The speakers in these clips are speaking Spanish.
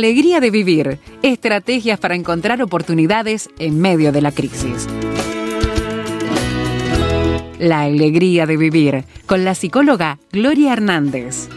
alegría de vivir, estrategias para encontrar oportunidades en medio de la crisis. La alegría de vivir con la psicóloga Gloria Hernández.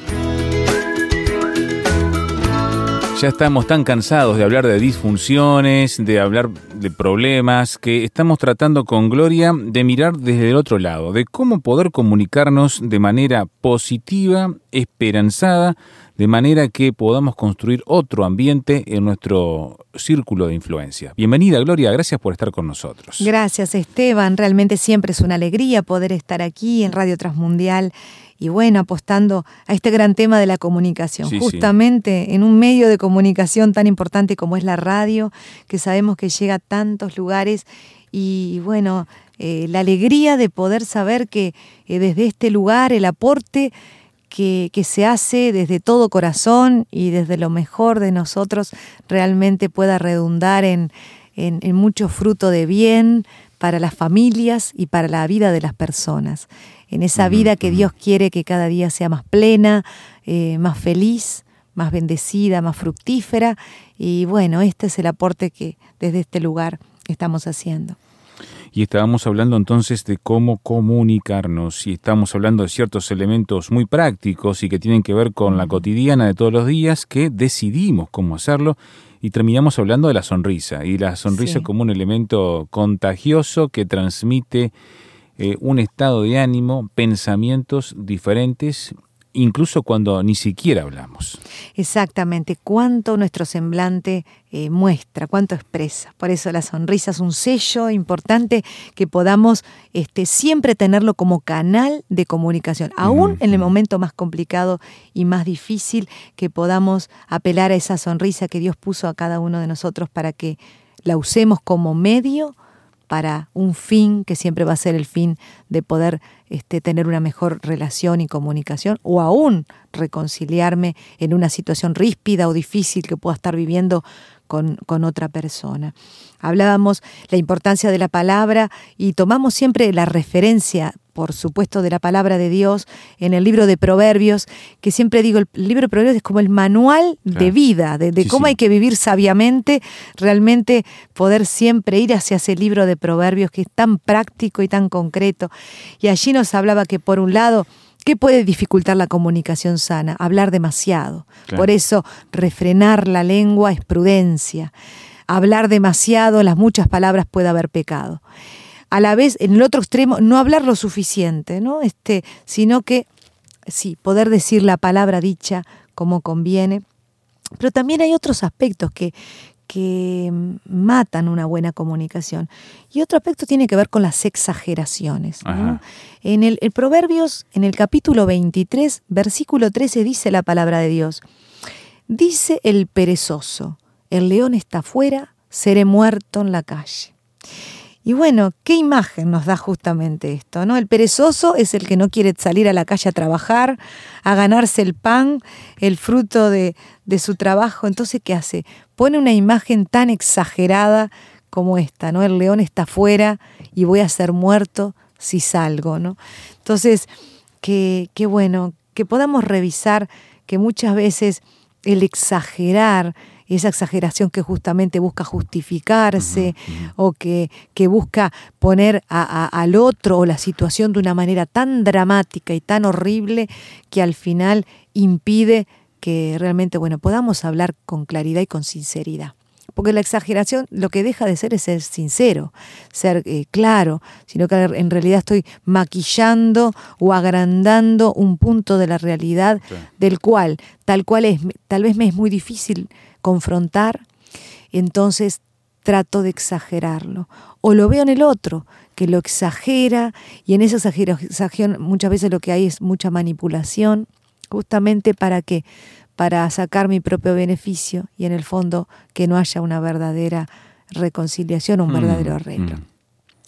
Ya estamos tan cansados de hablar de disfunciones, de hablar de problemas, que estamos tratando con Gloria de mirar desde el otro lado, de cómo poder comunicarnos de manera positiva, esperanzada, de manera que podamos construir otro ambiente en nuestro círculo de influencia. Bienvenida Gloria, gracias por estar con nosotros. Gracias Esteban, realmente siempre es una alegría poder estar aquí en Radio Transmundial y bueno, apostando a este gran tema de la comunicación, justamente en un medio de comunicación tan importante como es la radio, que sabemos que llega a tantos lugares y bueno, eh, la alegría de poder saber que eh, desde este lugar el aporte que, se hace desde todo corazón y desde lo mejor de nosotros realmente pueda redundar en, en mucho fruto de bien para las familias y para la vida de las personas en esa vida que Dios quiere que cada día sea más plena, eh, más feliz, más bendecida, más fructífera. Y bueno, este es el aporte que desde este lugar estamos haciendo. Y estábamos hablando entonces de cómo comunicarnos y estamos hablando de ciertos elementos muy prácticos y que tienen que ver con la cotidiana de todos los días que decidimos cómo hacerlo y terminamos hablando de la sonrisa y la sonrisa como un elemento contagioso que transmite eh, un estado de ánimo, pensamientos diferentes, incluso cuando ni siquiera hablamos. Exactamente, cuánto nuestro semblante eh, muestra, cuánto expresa. Por eso la sonrisa es un sello importante que podamos este, siempre tenerlo como canal de comunicación, aún en el momento más complicado y más difícil, que podamos apelar a esa sonrisa que Dios puso a cada uno de nosotros para que la usemos como medio para un fin que siempre va a ser el fin de poder este, tener una mejor relación y comunicación o aún reconciliarme en una situación ríspida o difícil que pueda estar viviendo con, con, otra persona. Hablábamos la importancia de la palabra y tomamos siempre la referencia por supuesto, de la palabra de Dios en el libro de Proverbios, que siempre digo, el libro de Proverbios es como el manual de vida, de, cómo hay que vivir sabiamente, realmente poder siempre ir hacia ese libro de Proverbios que es tan práctico y tan concreto. Y allí nos hablaba que por un lado, ¿Qué puede dificultar la comunicación sana? Hablar demasiado. Por eso, refrenar la lengua es prudencia. Hablar demasiado, las muchas palabras puede haber pecado a la vez, en el otro extremo, no hablar lo suficiente, ¿no? Este, sino que, sí, poder decir la palabra dicha como conviene. Pero también hay otros aspectos que, que matan una buena comunicación. Y otro aspecto tiene que ver con las exageraciones. En el, el, Proverbios, en el capítulo 23, versículo 13, dice la palabra de Dios. Dice el perezoso, el león está afuera, seré muerto en la calle. Y bueno, ¿qué imagen nos da justamente esto? ¿no? El perezoso es el que no quiere salir a la calle a trabajar, a ganarse el pan, el fruto de, de su trabajo. Entonces, ¿qué hace? Pone una imagen tan exagerada como esta, ¿no? El león está afuera y voy a ser muerto si salgo, ¿no? Entonces, qué, qué bueno, que podamos revisar que muchas veces el exagerar, esa exageración que justamente busca justificarse o que, que, busca poner al otro o la situación de una manera tan dramática y tan horrible que al final impide que realmente bueno, podamos hablar con claridad y con sinceridad. Porque la exageración lo que deja de ser es ser sincero, ser eh, claro, sino que en realidad estoy maquillando o agrandando un punto de la realidad del cual, tal cual es, tal vez me es muy difícil confrontar, entonces trato de exagerarlo. O lo veo en el otro, que lo exagera, y en esa exageración muchas veces lo que hay es mucha manipulación, justamente para que para sacar mi propio beneficio y en el fondo que no haya una verdadera reconciliación, un mm, verdadero arreglo. Mm.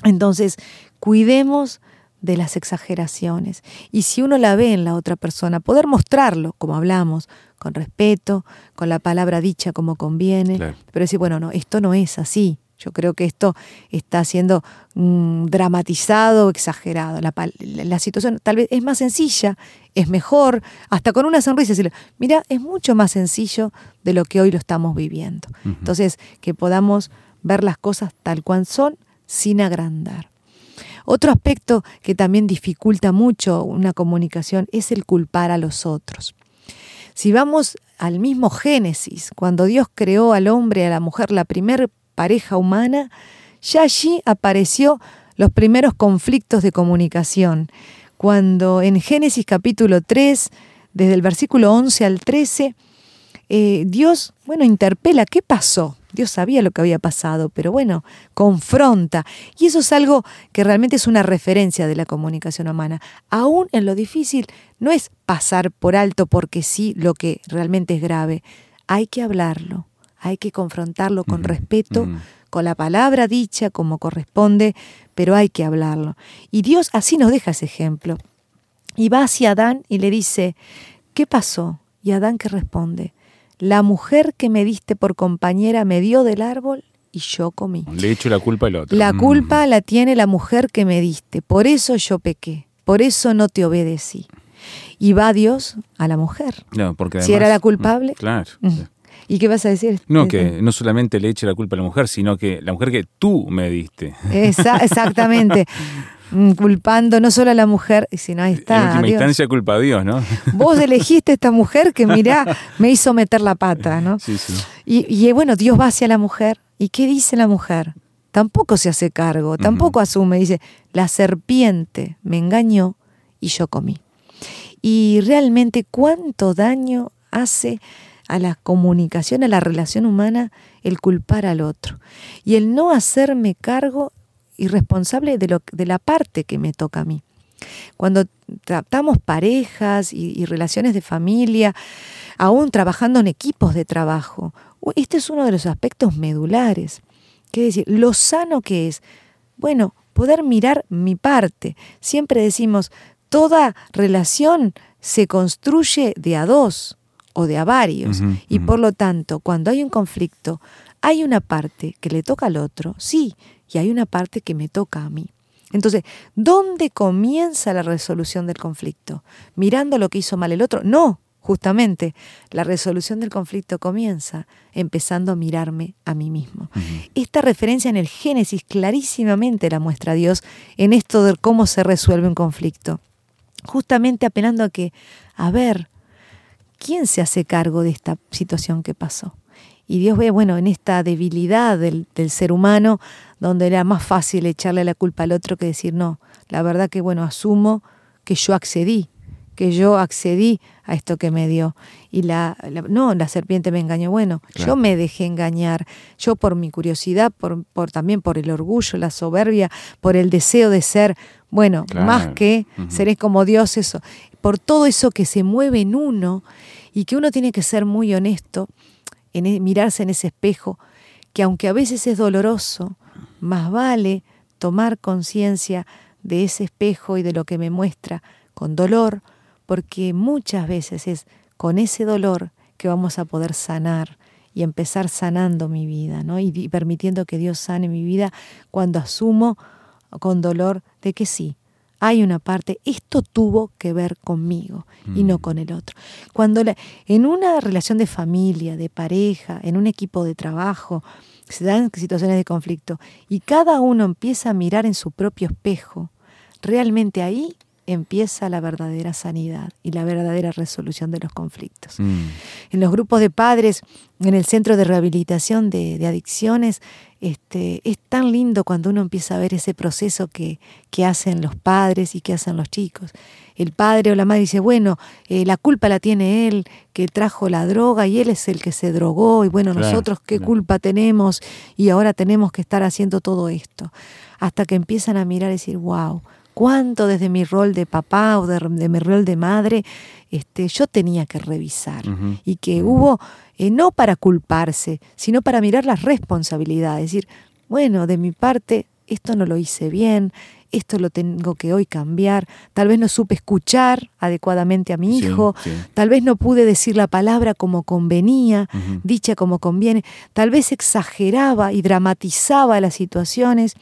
Entonces, cuidemos de las exageraciones. Y si uno la ve en la otra persona, poder mostrarlo, como hablamos, con respeto, con la palabra dicha como conviene, pero decir, bueno, no, esto no es así, Yo creo que esto está siendo mm, dramatizado, exagerado. La, situación tal vez es más sencilla, es mejor, hasta con una sonrisa decirle, mira, es mucho más sencillo de lo que hoy lo estamos viviendo. Entonces, que podamos ver las cosas tal cual son sin agrandar. Otro aspecto que también dificulta mucho una comunicación es el culpar a los otros. Si vamos al mismo Génesis, cuando Dios creó al hombre y a la mujer, la primera pareja humana, ya allí apareció los primeros conflictos de comunicación. Cuando en Génesis capítulo 3, desde el versículo 11 al 13, eh, Dios, bueno, interpela, ¿qué pasó? Dios sabía lo que había pasado, pero bueno, confronta. Y eso es algo que realmente es una referencia de la comunicación humana. Aún en lo difícil, no es pasar por alto porque sí lo que realmente es grave. Hay que hablarlo, hay que confrontarlo con respeto, con la palabra dicha como corresponde, pero hay que hablarlo. Y Dios así nos deja ese ejemplo. Y va hacia Adán y le dice, ¿qué pasó? Y Adán que responde, la mujer que me diste por compañera me dio del árbol y yo comí. Le echo la culpa al otro. La culpa la tiene la mujer que me diste, por eso yo pequé, por eso no te obedecí. Y va Dios a la mujer. No, porque si era la culpable. Mm, claro. ¿Y qué vas a decir? No, que no solamente le eche la culpa a la mujer, sino que la mujer que tú me diste. exactamente. Mm, culpando no solo a la mujer, sino ahí está. En última instancia culpa a Dios, ¿no? Vos elegiste esta mujer que, mirá, me hizo meter la pata, ¿no? Sí, sí. Y, y bueno, Dios va hacia la mujer. ¿Y qué dice la mujer? Tampoco se hace cargo, tampoco asume. Dice, la serpiente me engañó y yo comí. Y realmente cuánto daño hace a la comunicación, a la relación humana, el culpar al otro. Y el no hacerme cargo y responsable de, lo, de la parte que me toca a mí. Cuando tratamos parejas y, relaciones de familia, aún trabajando en equipos de trabajo, este es uno de los aspectos medulares. ¿Qué decir? Lo sano que es, bueno, poder mirar mi parte. Siempre decimos, toda relación se construye de a dos o de a varios. y por lo tanto, cuando hay un conflicto, hay una parte que le toca al otro, sí, y hay una parte que me toca a mí. Entonces, ¿dónde comienza la resolución del conflicto? ¿Mirando lo que hizo mal el otro? No, justamente, la resolución del conflicto comienza empezando a mirarme a mí mismo. Esta referencia en el Génesis clarísimamente la muestra Dios en esto de cómo se resuelve un conflicto. Justamente apelando a que, a ver, ¿quién se hace cargo de esta situación que pasó? Y Dios ve, bueno, en esta debilidad del, ser humano, donde era más fácil echarle la culpa al otro que decir, no, la verdad que, bueno, asumo que yo accedí, que yo accedí a esto que me dio. Y la, no, la serpiente me engañó. Bueno, yo me dejé engañar. Yo por mi curiosidad, por, por también por el orgullo, la soberbia, por el deseo de ser, bueno, más que seré como Dios, eso. Por todo eso que se mueve en uno y que uno tiene que ser muy honesto en e, mirarse en ese espejo, que aunque a veces es doloroso, más vale tomar conciencia de ese espejo y de lo que me muestra con dolor, porque muchas veces es con ese dolor que vamos a poder sanar y empezar sanando mi vida, ¿no? Y permitiendo que Dios sane mi vida cuando asumo con dolor de que sí, hay una parte, esto tuvo que ver conmigo y no mm. con el otro. Cuando en una relación de familia, de pareja, en un equipo de trabajo, se dan situaciones de conflicto y cada uno empieza a mirar en su propio espejo, realmente ahí empieza la verdadera sanidad y la verdadera resolución de los conflictos. Mm. En los grupos de padres, en el centro de rehabilitación de, adicciones, este, es tan lindo cuando uno empieza a ver ese proceso que, que, hacen los padres y que hacen los chicos. El padre o la madre dice, bueno, eh, la culpa la tiene él, que trajo la droga y él es el que se drogó y bueno, nosotros qué culpa tenemos y ahora tenemos que estar haciendo todo esto. Hasta que empiezan a mirar y decir, wow, cuánto desde mi rol de papá o de, mi rol de madre este, yo tenía que revisar. Y que hubo, eh, no para culparse, sino para mirar las responsabilidades, decir, bueno, de mi parte esto no lo hice bien, esto lo tengo que hoy cambiar, tal vez no supe escuchar adecuadamente a mi hijo, tal vez no pude decir la palabra como convenía, dicha como conviene, tal vez exageraba y dramatizaba las situaciones.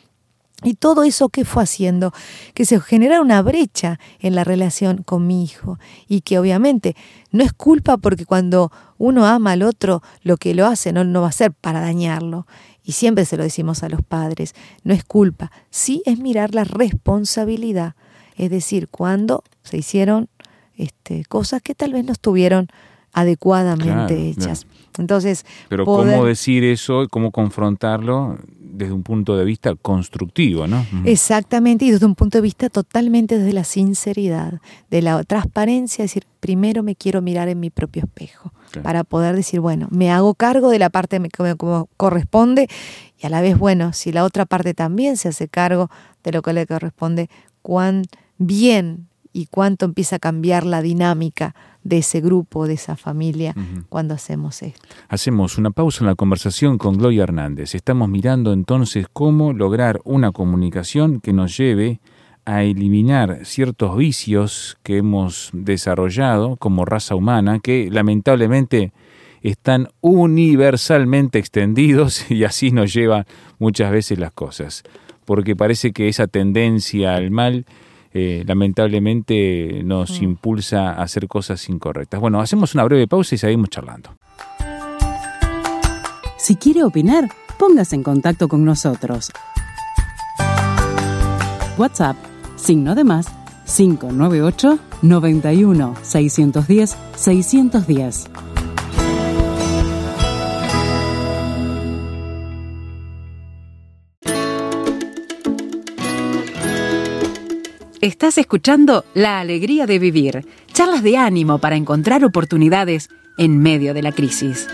Y todo eso que fue haciendo, que se generara una brecha en la relación con mi hijo. Y que obviamente no es culpa porque cuando uno ama al otro, lo que lo hace no, no va a ser para dañarlo. Y siempre se lo decimos a los padres, no es culpa, sí es mirar la responsabilidad, es decir, cuando se hicieron este, cosas que tal vez no estuvieron adecuadamente hechas. Entonces, pero cómo decir eso, cómo confrontarlo desde un punto de vista constructivo, ¿no? Exactamente, y desde un punto de vista totalmente desde la sinceridad, de la transparencia, es decir, primero me quiero mirar en mi propio espejo para poder decir, bueno, me hago cargo de la parte que me corresponde y a la vez, bueno, si la otra parte también se hace cargo de lo que le corresponde, cuán bien y cuánto empieza a cambiar la dinámica de ese grupo, de esa familia, cuando hacemos esto. Hacemos una pausa en la conversación con Gloria Hernández. Estamos mirando entonces cómo lograr una comunicación que nos lleve a eliminar ciertos vicios que hemos desarrollado como raza humana, que lamentablemente están universalmente extendidos y así nos llevan muchas veces las cosas, porque parece que esa tendencia al mal eh, lamentablemente nos mm. impulsa a hacer cosas incorrectas. Bueno, hacemos una breve pausa y seguimos charlando. Si quiere opinar, póngase en contacto con nosotros. WhatsApp, signo de más, 598 91 610 610. Estás escuchando La Alegría de Vivir, charlas de ánimo para encontrar oportunidades en medio de la crisis.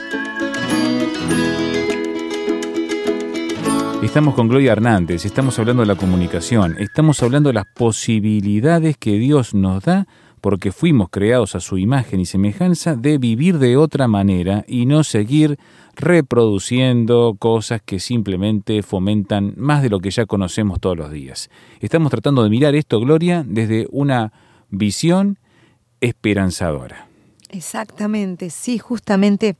Estamos con Gloria Hernández, estamos hablando de la comunicación, estamos hablando de las posibilidades que Dios nos da porque fuimos creados a su imagen y semejanza de vivir de otra manera y no seguir reproduciendo cosas que simplemente fomentan más de lo que ya conocemos todos los días. Estamos tratando de mirar esto, Gloria, desde una visión esperanzadora. Exactamente, sí, justamente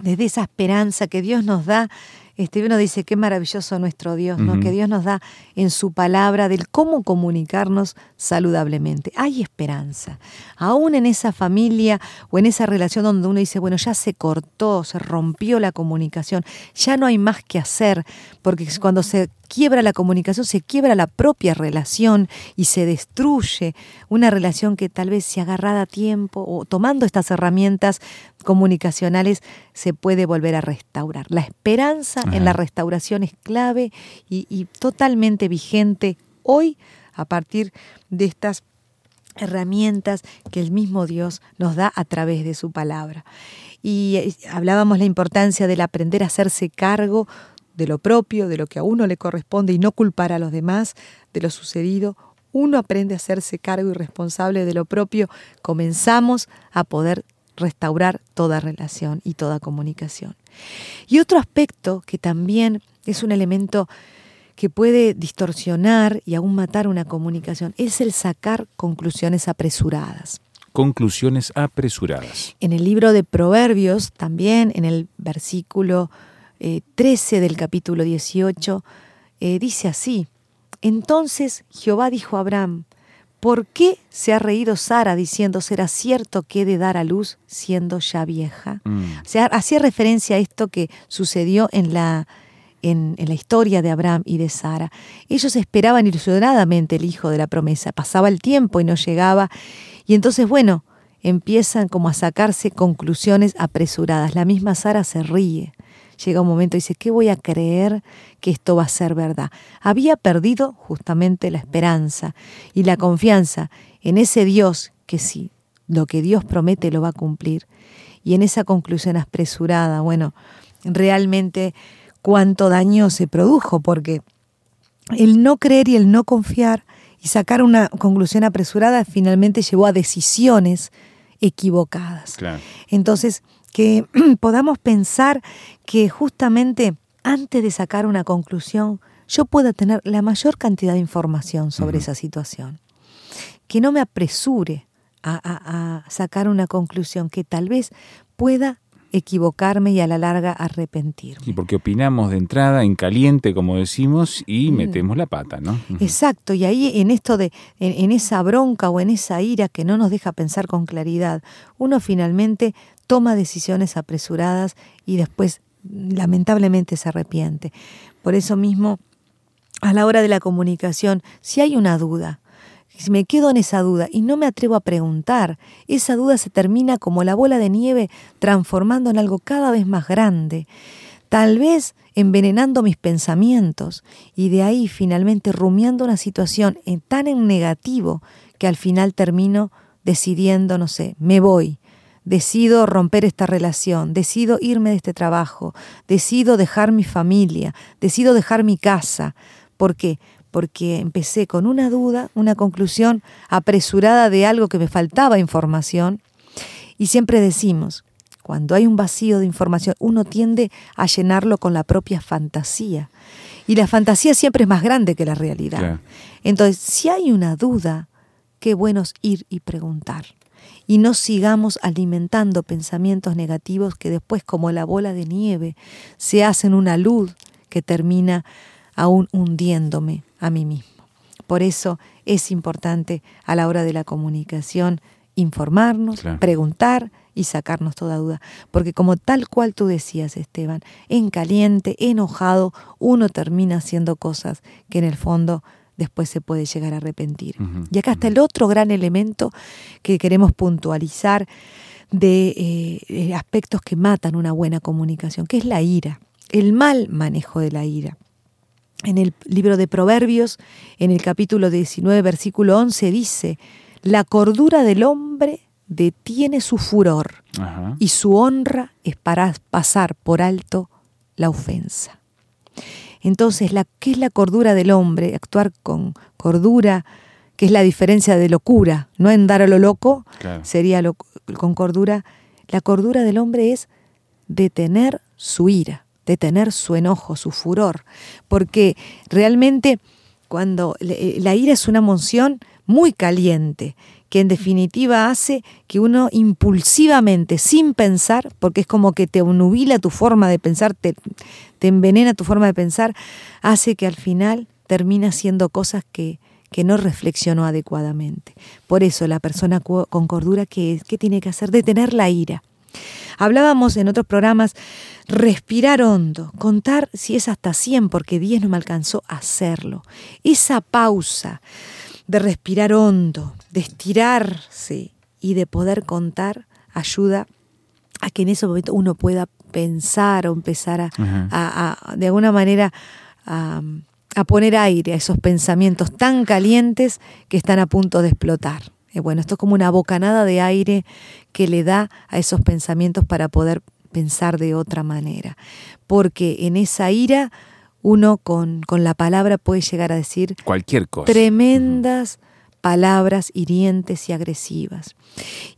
desde esa esperanza que Dios nos da este, uno dice, qué maravilloso nuestro Dios, ¿no? Que Dios nos da en su palabra del cómo comunicarnos saludablemente. Hay esperanza. Aún en esa familia o en esa relación donde uno dice, bueno, ya se cortó, se rompió la comunicación, ya no hay más que hacer, porque cuando se quiebra la comunicación, se quiebra la propia relación y se destruye una relación que tal vez se agarrada a tiempo o tomando estas herramientas comunicacionales se puede volver a restaurar. La esperanza en la restauración es clave y, y totalmente vigente hoy a partir de estas herramientas que el mismo Dios nos da a través de su palabra. Y eh, hablábamos la importancia del aprender a hacerse cargo de lo propio, de lo que a uno le corresponde y no culpar a los demás de lo sucedido, uno aprende a hacerse cargo y responsable de lo propio, comenzamos a poder restaurar toda relación y toda comunicación. Y otro aspecto que también es un elemento que puede distorsionar y aún matar una comunicación es el sacar conclusiones apresuradas. Conclusiones apresuradas. En el libro de Proverbios, también en el versículo 13 eh, del capítulo 18, eh, dice así, entonces Jehová dijo a Abraham, ¿por qué se ha reído Sara diciendo, será cierto que he de dar a luz siendo ya vieja? Mm. O sea, hacía referencia a esto que sucedió en la, en, en, la historia de Abraham y de Sara. Ellos esperaban ilusionadamente el hijo de la promesa, pasaba el tiempo y no llegaba, y entonces, bueno, empiezan como a sacarse conclusiones apresuradas. La misma Sara se ríe llega un momento y dice, ¿qué voy a creer que esto va a ser verdad? Había perdido justamente la esperanza y la confianza en ese Dios que sí, lo que Dios promete lo va a cumplir. Y en esa conclusión apresurada, bueno, realmente cuánto daño se produjo, porque el no creer y el no confiar y sacar una conclusión apresurada finalmente llevó a decisiones equivocadas. Entonces, que podamos pensar que justamente antes de sacar una conclusión, yo pueda tener la mayor cantidad de información sobre esa situación. Que no me apresure a, sacar una conclusión que tal vez pueda equivocarme y a la larga arrepentirme. Sí, porque opinamos de entrada en caliente, como decimos, y mm. metemos la pata, ¿no? Exacto, y ahí en esto de, en, esa bronca o en esa ira que no nos deja pensar con claridad, uno finalmente toma decisiones apresuradas y después lamentablemente se arrepiente. Por eso mismo, a la hora de la comunicación, si hay una duda, si me quedo en esa duda y no me atrevo a preguntar, esa duda se termina como la bola de nieve transformando en algo cada vez más grande, tal vez envenenando mis pensamientos y de ahí finalmente rumiando una situación tan en negativo que al final termino decidiendo, no sé, me voy, decido romper esta relación, decido irme de este trabajo, decido dejar mi familia, decido dejar mi casa. ¿Por qué? Porque empecé con una duda, una conclusión apresurada de algo que me faltaba información. Y siempre decimos, cuando hay un vacío de información, uno tiende a llenarlo con la propia fantasía. Y la fantasía siempre es más grande que la realidad. Entonces, si hay una duda, qué bueno es ir y preguntar y no sigamos alimentando pensamientos negativos que después como la bola de nieve se hacen una luz que termina aún hundiéndome a mí mismo. Por eso es importante a la hora de la comunicación informarnos, preguntar y sacarnos toda duda. Porque como tal cual tú decías, Esteban, en caliente, enojado, uno termina haciendo cosas que en el fondo después se puede llegar a arrepentir. y acá está el otro gran elemento que queremos puntualizar de eh, aspectos que matan una buena comunicación, que es la ira, el mal manejo de la ira. En el libro de Proverbios, en el capítulo 19, versículo 11, dice, la cordura del hombre detiene su furor y su honra es para pasar por alto la ofensa. Entonces, la, ¿qué es la cordura del hombre? Actuar con cordura, que es la diferencia de locura, no en dar a lo loco, sería con cordura. La cordura del hombre es detener su ira, detener su enojo, su furor, porque realmente cuando la ira es una emoción muy caliente, que en definitiva hace que uno impulsivamente, sin pensar, porque es como que te nubila tu forma de pensar, te, te envenena tu forma de pensar, hace que al final termina haciendo cosas que, que no reflexionó adecuadamente. Por eso la persona con cordura, ¿qué, ¿qué tiene que hacer? Detener la ira. Hablábamos en otros programas, respirar hondo, contar si es hasta 100, porque 10 no me alcanzó a hacerlo. Esa pausa de respirar hondo, de estirarse y de poder contar ayuda a que en ese momento uno pueda pensar o empezar a, de alguna manera a, poner aire a esos pensamientos tan calientes que están a punto de explotar. Eh, bueno, esto es como una bocanada de aire que le da a esos pensamientos para poder pensar de otra manera. Porque en esa ira uno con, con la palabra puede llegar a decir cualquier cosa. Tremendas palabras hirientes y agresivas.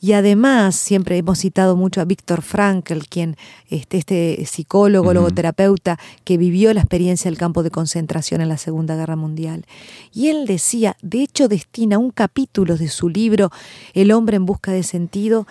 Y además, siempre hemos citado mucho a Víctor Frankl, quien este, este psicólogo, logoterapeuta, que vivió la experiencia del campo de concentración en la Segunda Guerra Mundial. Y él decía, de hecho destina un capítulo de su libro El hombre en busca de sentido,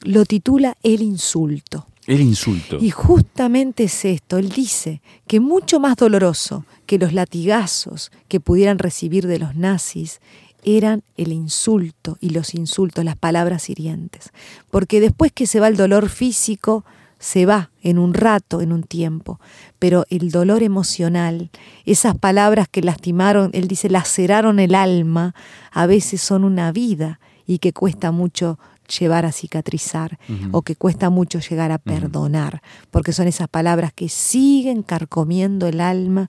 lo titula El insulto. El insulto. Y justamente es esto, él dice que mucho más doloroso que los latigazos que pudieran recibir de los nazis eran el insulto y los insultos, las palabras hirientes. Porque después que se va el dolor físico, se va en un rato, en un tiempo, pero el dolor emocional, esas palabras que lastimaron, él dice, laceraron el alma, a veces son una vida y que cuesta mucho llevar a cicatrizar o que cuesta mucho llegar a perdonar, porque son esas palabras que siguen carcomiendo el alma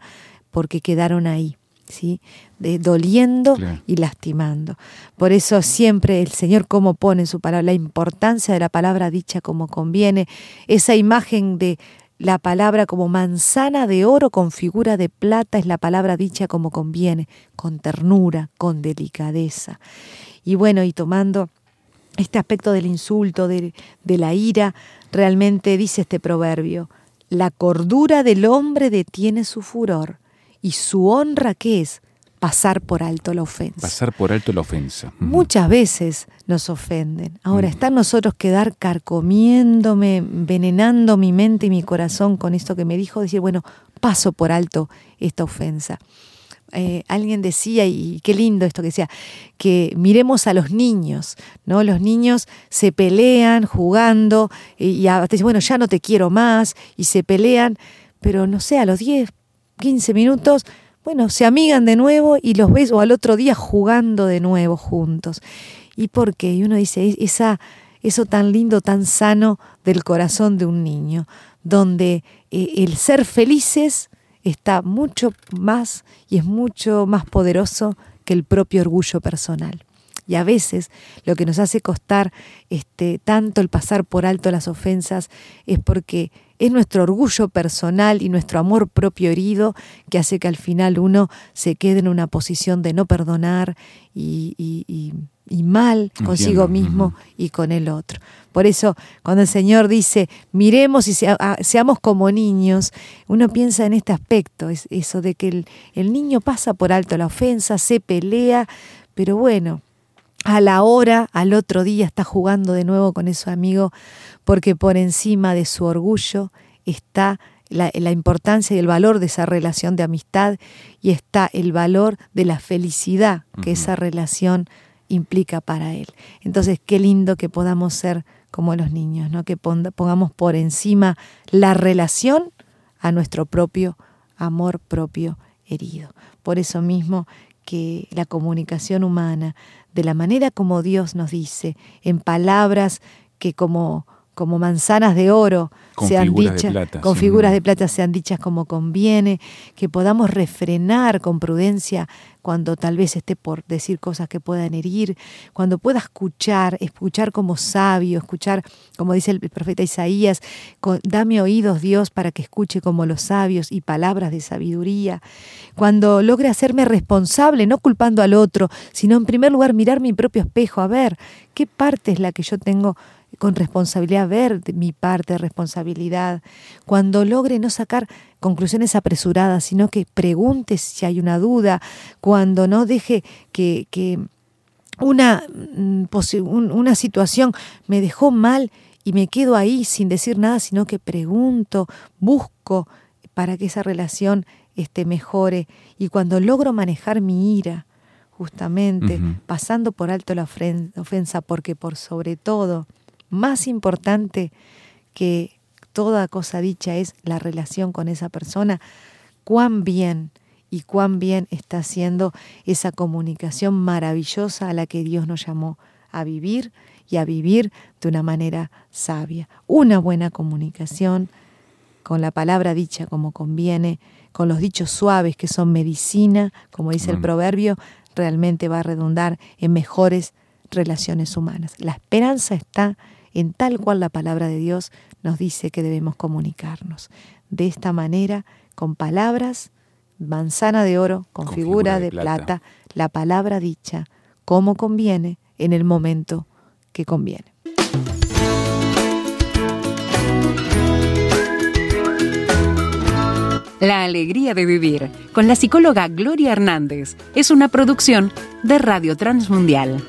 porque quedaron ahí. ¿Sí? De, doliendo y lastimando. Por eso siempre el Señor como pone en su palabra, la importancia de la palabra dicha como conviene, esa imagen de la palabra como manzana de oro con figura de plata es la palabra dicha como conviene, con ternura, con delicadeza. Y bueno, y tomando este aspecto del insulto, de, de la ira, realmente dice este proverbio, la cordura del hombre detiene su furor y su honra, ¿qué es? Pasar por alto la ofensa. Pasar por alto la ofensa. Muchas veces nos ofenden. Ahora, está en nosotros quedar carcomiéndome, envenenando mi mente y mi corazón con esto que me dijo, decir, bueno, paso por alto esta ofensa. Eh, alguien decía, y qué lindo esto que decía, que miremos a los niños, ¿no? Los niños se pelean jugando y, y dicen, bueno, ya no te quiero más, y se pelean, pero no sé, a los 10, 15 minutos, bueno, se amigan de nuevo y los ves o al otro día jugando de nuevo juntos. ¿Y por qué? Y uno dice, esa, eso tan lindo, tan sano del corazón de un niño, donde eh, el ser felices está mucho más y es mucho más poderoso que el propio orgullo personal. Y a veces lo que nos hace costar este, tanto el pasar por alto las ofensas es porque es nuestro orgullo personal y nuestro amor propio herido que hace que al final uno se quede en una posición de no perdonar y, mal consigo mismo y con el otro. Por eso, cuando el Señor dice, miremos y seamos como niños, uno piensa en este aspecto, es eso de que el, el niño pasa por alto la ofensa, se pelea, pero bueno, a la hora, al otro día está jugando de nuevo con ese amigo, porque por encima de su orgullo está la, importancia y el valor de esa relación de amistad y está el valor de la felicidad que esa relación implica para él. Entonces, qué lindo que podamos ser como los niños, ¿no? que pongamos por encima la relación a nuestro propio amor propio herido. Por eso mismo que la comunicación humana, de la manera como Dios nos dice, en palabras que como como manzanas de oro sean dichas, con figuras de plata sean dichas como conviene, que podamos refrenar con prudencia cuando tal vez esté por decir cosas que puedan herir, cuando pueda escuchar, escuchar como sabio, escuchar, como dice el profeta Isaías, dame oídos Dios para que escuche como los sabios y palabras de sabiduría, cuando logre hacerme responsable, no culpando al otro, sino en primer lugar mirar mi propio espejo, a ver qué parte es la que yo tengo con responsabilidad, ver mi parte de responsabilidad, cuando logre no sacar conclusiones apresuradas, sino que pregunte si hay una duda, cuando no deje que, que una, mm, una situación me dejó mal y me quedo ahí sin decir nada, sino que pregunto, busco para que esa relación este, mejore. Y cuando logro manejar mi ira, justamente, pasando por alto la ofensa, porque por sobre todo más importante que toda cosa dicha es la relación con esa persona, cuán bien y cuán bien está haciendo esa comunicación maravillosa a la que Dios nos llamó a vivir y a vivir de una manera sabia. Una buena comunicación con la palabra dicha como conviene, con los dichos suaves que son medicina, como dice el proverbio, realmente va a redundar en mejores relaciones humanas. La esperanza está en tal cual la palabra de Dios nos dice que debemos comunicarnos. De esta manera, con palabras, manzana de oro, con, figura, de, plata. la palabra dicha, como conviene, en el momento que conviene. La alegría de vivir con la psicóloga Gloria Hernández es una producción de Radio Transmundial.